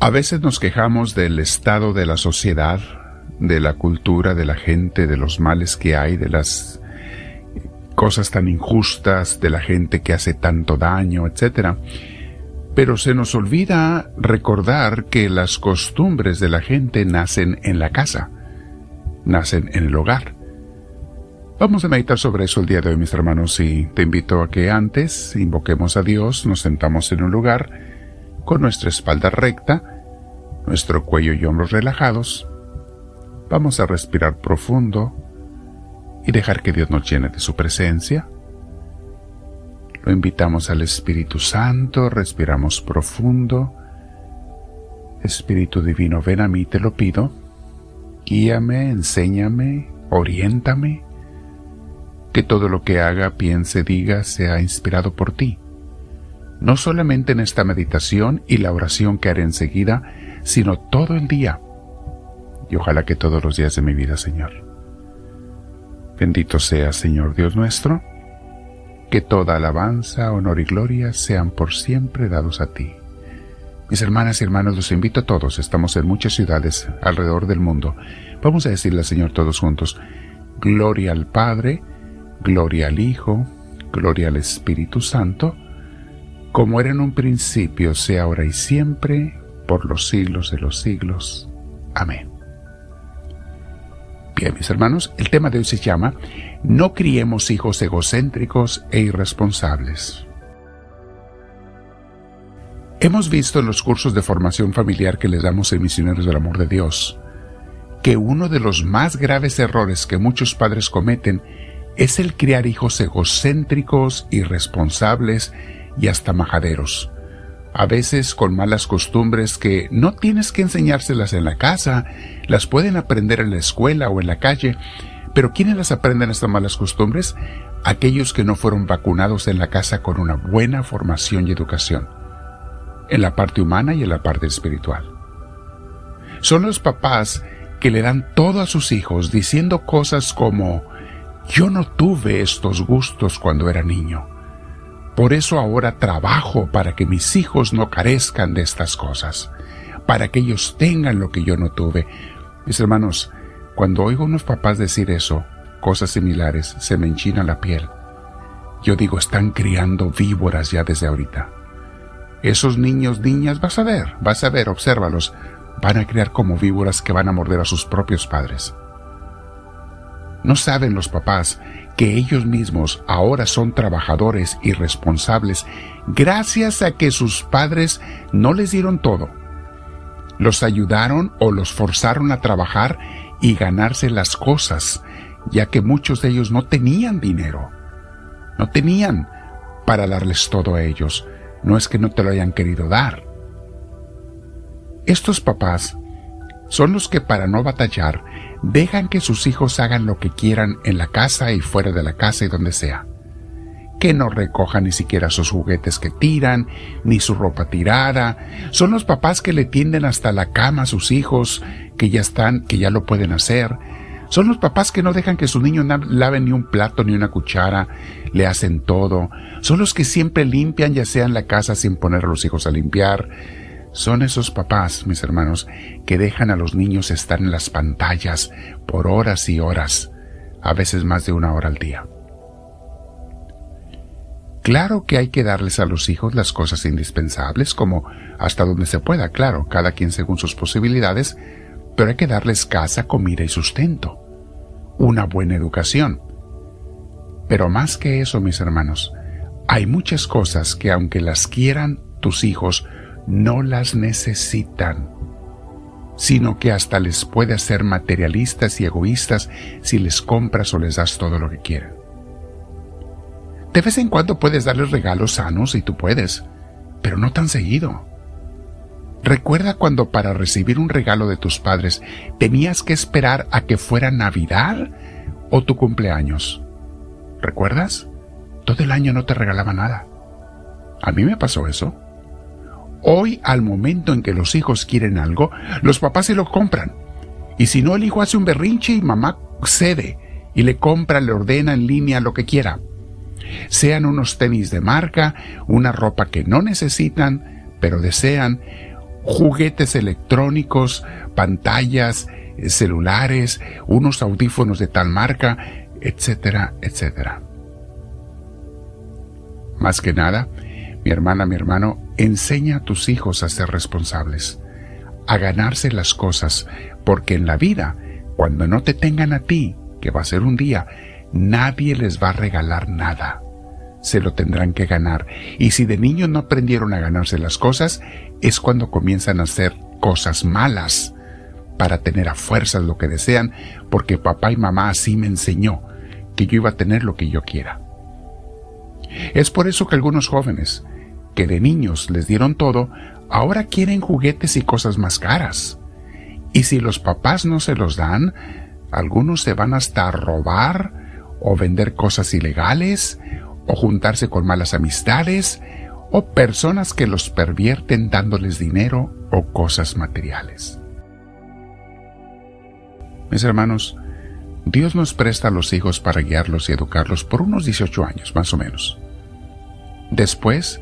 A veces nos quejamos del estado de la sociedad, de la cultura, de la gente, de los males que hay, de las cosas tan injustas, de la gente que hace tanto daño, etc. Pero se nos olvida recordar que las costumbres de la gente nacen en la casa, nacen en el hogar. Vamos a meditar sobre eso el día de hoy, mis hermanos, y te invito a que antes invoquemos a Dios, nos sentamos en un lugar con nuestra espalda recta, nuestro cuello y hombros relajados. Vamos a respirar profundo y dejar que Dios nos llene de su presencia. Lo invitamos al Espíritu Santo, respiramos profundo. Espíritu Divino, ven a mí, te lo pido. Guíame, enséñame, oriéntame que todo lo que haga, piense, diga sea inspirado por ti. No solamente en esta meditación y la oración que haré enseguida, sino todo el día. Y ojalá que todos los días de mi vida, Señor. Bendito sea, Señor Dios nuestro, que toda alabanza, honor y gloria sean por siempre dados a ti. Mis hermanas y hermanos, los invito a todos, estamos en muchas ciudades alrededor del mundo. Vamos a decirle Señor todos juntos, Gloria al Padre, Gloria al Hijo, gloria al Espíritu Santo, como era en un principio, sea ahora y siempre, por los siglos de los siglos. Amén. Bien, mis hermanos, el tema de hoy se llama No criemos hijos egocéntricos e irresponsables. Hemos visto en los cursos de formación familiar que les damos en Misioneros del Amor de Dios que uno de los más graves errores que muchos padres cometen es el criar hijos egocéntricos, irresponsables y hasta majaderos. A veces con malas costumbres que no tienes que enseñárselas en la casa, las pueden aprender en la escuela o en la calle, pero ¿quiénes las aprenden estas malas costumbres? Aquellos que no fueron vacunados en la casa con una buena formación y educación, en la parte humana y en la parte espiritual. Son los papás que le dan todo a sus hijos diciendo cosas como yo no tuve estos gustos cuando era niño. Por eso ahora trabajo para que mis hijos no carezcan de estas cosas, para que ellos tengan lo que yo no tuve. Mis hermanos, cuando oigo a unos papás decir eso, cosas similares, se me enchina la piel. Yo digo, están criando víboras ya desde ahorita. Esos niños, niñas, vas a ver, vas a ver, obsérvalos, van a criar como víboras que van a morder a sus propios padres. No saben los papás que ellos mismos ahora son trabajadores y responsables gracias a que sus padres no les dieron todo. Los ayudaron o los forzaron a trabajar y ganarse las cosas, ya que muchos de ellos no tenían dinero. No tenían para darles todo a ellos. No es que no te lo hayan querido dar. Estos papás son los que para no batallar dejan que sus hijos hagan lo que quieran en la casa y fuera de la casa y donde sea. Que no recojan ni siquiera sus juguetes que tiran, ni su ropa tirada. Son los papás que le tienden hasta la cama a sus hijos, que ya están, que ya lo pueden hacer. Son los papás que no dejan que su niño lave ni un plato ni una cuchara, le hacen todo. Son los que siempre limpian ya sea en la casa sin poner a los hijos a limpiar son esos papás, mis hermanos, que dejan a los niños estar en las pantallas por horas y horas, a veces más de una hora al día. Claro que hay que darles a los hijos las cosas indispensables, como hasta donde se pueda, claro, cada quien según sus posibilidades, pero hay que darles casa, comida y sustento, una buena educación. Pero más que eso, mis hermanos, hay muchas cosas que aunque las quieran tus hijos, no las necesitan, sino que hasta les puede hacer materialistas y egoístas si les compras o les das todo lo que quieren. De vez en cuando puedes darles regalos sanos y tú puedes, pero no tan seguido. Recuerda cuando para recibir un regalo de tus padres tenías que esperar a que fuera Navidad o tu cumpleaños. ¿Recuerdas? Todo el año no te regalaba nada. A mí me pasó eso. Hoy, al momento en que los hijos quieren algo, los papás se lo compran. Y si no, el hijo hace un berrinche y mamá cede y le compra, le ordena en línea lo que quiera. Sean unos tenis de marca, una ropa que no necesitan, pero desean, juguetes electrónicos, pantallas, celulares, unos audífonos de tal marca, etcétera, etcétera. Más que nada, mi hermana, mi hermano, enseña a tus hijos a ser responsables, a ganarse las cosas, porque en la vida, cuando no te tengan a ti, que va a ser un día, nadie les va a regalar nada. Se lo tendrán que ganar. Y si de niños no aprendieron a ganarse las cosas, es cuando comienzan a hacer cosas malas para tener a fuerzas lo que desean, porque papá y mamá así me enseñó que yo iba a tener lo que yo quiera. Es por eso que algunos jóvenes, que de niños les dieron todo, ahora quieren juguetes y cosas más caras. Y si los papás no se los dan, algunos se van hasta a robar o vender cosas ilegales o juntarse con malas amistades o personas que los pervierten dándoles dinero o cosas materiales. Mis hermanos, Dios nos presta a los hijos para guiarlos y educarlos por unos 18 años, más o menos. Después,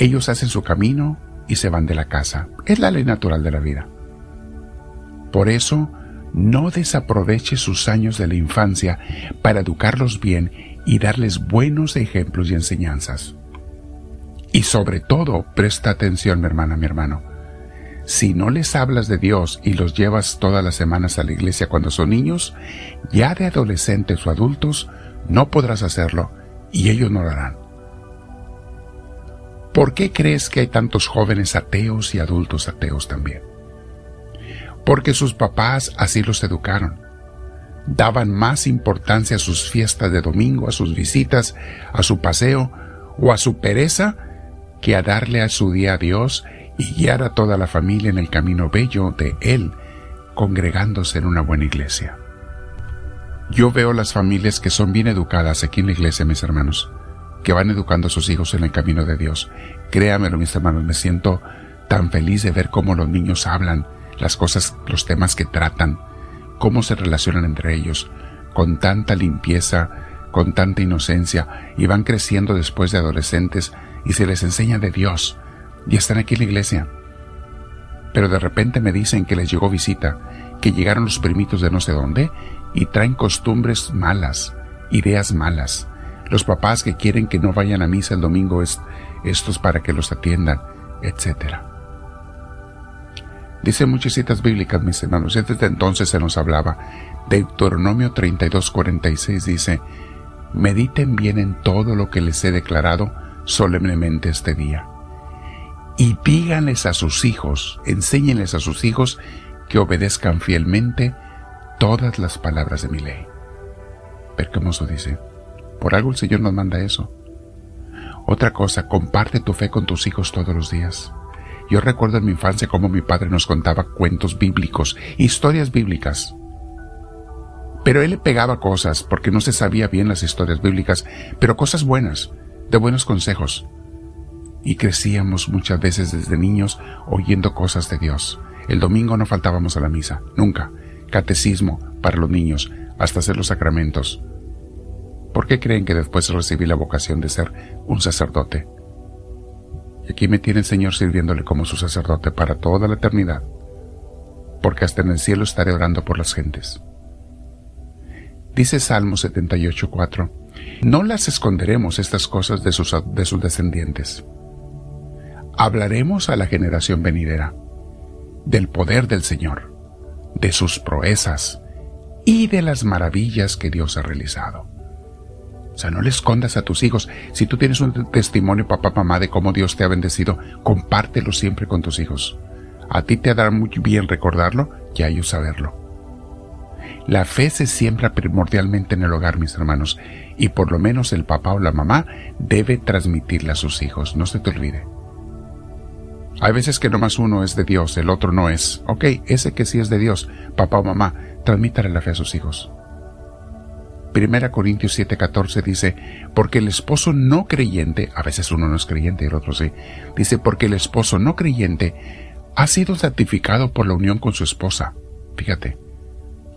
ellos hacen su camino y se van de la casa. Es la ley natural de la vida. Por eso, no desaproveche sus años de la infancia para educarlos bien y darles buenos ejemplos y enseñanzas. Y sobre todo, presta atención, mi hermana, mi hermano. Si no les hablas de Dios y los llevas todas las semanas a la iglesia cuando son niños, ya de adolescentes o adultos, no podrás hacerlo y ellos no lo harán. ¿Por qué crees que hay tantos jóvenes ateos y adultos ateos también? Porque sus papás así los educaron. Daban más importancia a sus fiestas de domingo, a sus visitas, a su paseo o a su pereza que a darle a su día a Dios y guiar a toda la familia en el camino bello de Él, congregándose en una buena iglesia. Yo veo las familias que son bien educadas aquí en la iglesia, mis hermanos que van educando a sus hijos en el camino de Dios. Créamelo, mis hermanos, me siento tan feliz de ver cómo los niños hablan, las cosas, los temas que tratan, cómo se relacionan entre ellos, con tanta limpieza, con tanta inocencia, y van creciendo después de adolescentes y se les enseña de Dios, y están aquí en la iglesia. Pero de repente me dicen que les llegó visita, que llegaron los primitos de no sé dónde y traen costumbres malas, ideas malas, los papás que quieren que no vayan a misa el domingo es estos para que los atiendan, etc. Dice muchas citas bíblicas, mis hermanos, desde entonces se nos hablaba. Deuteronomio 32:46 dice, mediten bien en todo lo que les he declarado solemnemente este día. Y díganles a sus hijos, enséñenles a sus hijos que obedezcan fielmente todas las palabras de mi ley. Ver eso dice. Por algo el Señor nos manda eso. Otra cosa, comparte tu fe con tus hijos todos los días. Yo recuerdo en mi infancia cómo mi padre nos contaba cuentos bíblicos, historias bíblicas. Pero él le pegaba cosas porque no se sabía bien las historias bíblicas, pero cosas buenas, de buenos consejos. Y crecíamos muchas veces desde niños oyendo cosas de Dios. El domingo no faltábamos a la misa, nunca. Catecismo para los niños, hasta hacer los sacramentos. ¿Por qué creen que después recibí la vocación de ser un sacerdote? Y aquí me tiene el Señor sirviéndole como su sacerdote para toda la eternidad, porque hasta en el cielo estaré orando por las gentes. Dice Salmo 78.4, no las esconderemos estas cosas de sus, de sus descendientes. Hablaremos a la generación venidera del poder del Señor, de sus proezas y de las maravillas que Dios ha realizado. O sea, no le escondas a tus hijos. Si tú tienes un testimonio, papá, mamá, de cómo Dios te ha bendecido, compártelo siempre con tus hijos. A ti te hará muy bien recordarlo y a ellos saberlo. La fe se siembra primordialmente en el hogar, mis hermanos, y por lo menos el papá o la mamá debe transmitirla a sus hijos, no se te olvide. Hay veces que nomás uno es de Dios, el otro no es. Ok, ese que sí es de Dios, papá o mamá, transmítale la fe a sus hijos. Primera Corintios 7:14 dice, porque el esposo no creyente, a veces uno no es creyente y el otro sí, dice, porque el esposo no creyente ha sido santificado por la unión con su esposa. Fíjate,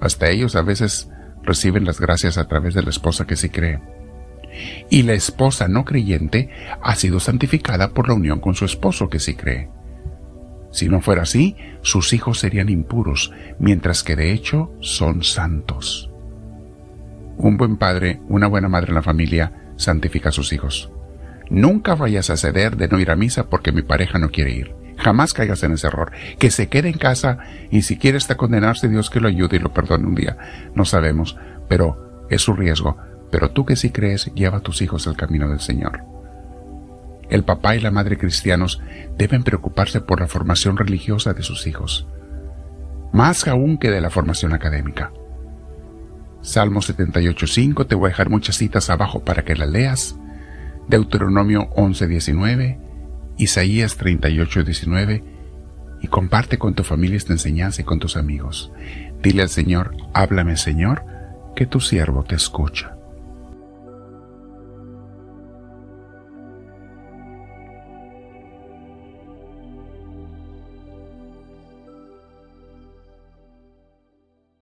hasta ellos a veces reciben las gracias a través de la esposa que sí cree. Y la esposa no creyente ha sido santificada por la unión con su esposo que sí cree. Si no fuera así, sus hijos serían impuros, mientras que de hecho son santos. Un buen padre, una buena madre en la familia, santifica a sus hijos. Nunca vayas a ceder de no ir a misa porque mi pareja no quiere ir. Jamás caigas en ese error. Que se quede en casa y si quiere está condenarse, Dios que lo ayude y lo perdone un día. No sabemos, pero es su riesgo. Pero tú que sí crees, lleva a tus hijos al camino del Señor. El papá y la madre cristianos deben preocuparse por la formación religiosa de sus hijos, más aún que de la formación académica. Salmo 78.5, te voy a dejar muchas citas abajo para que las leas. Deuteronomio 11.19, Isaías 38.19 y comparte con tu familia esta enseñanza y con tus amigos. Dile al Señor, háblame Señor, que tu siervo te escucha.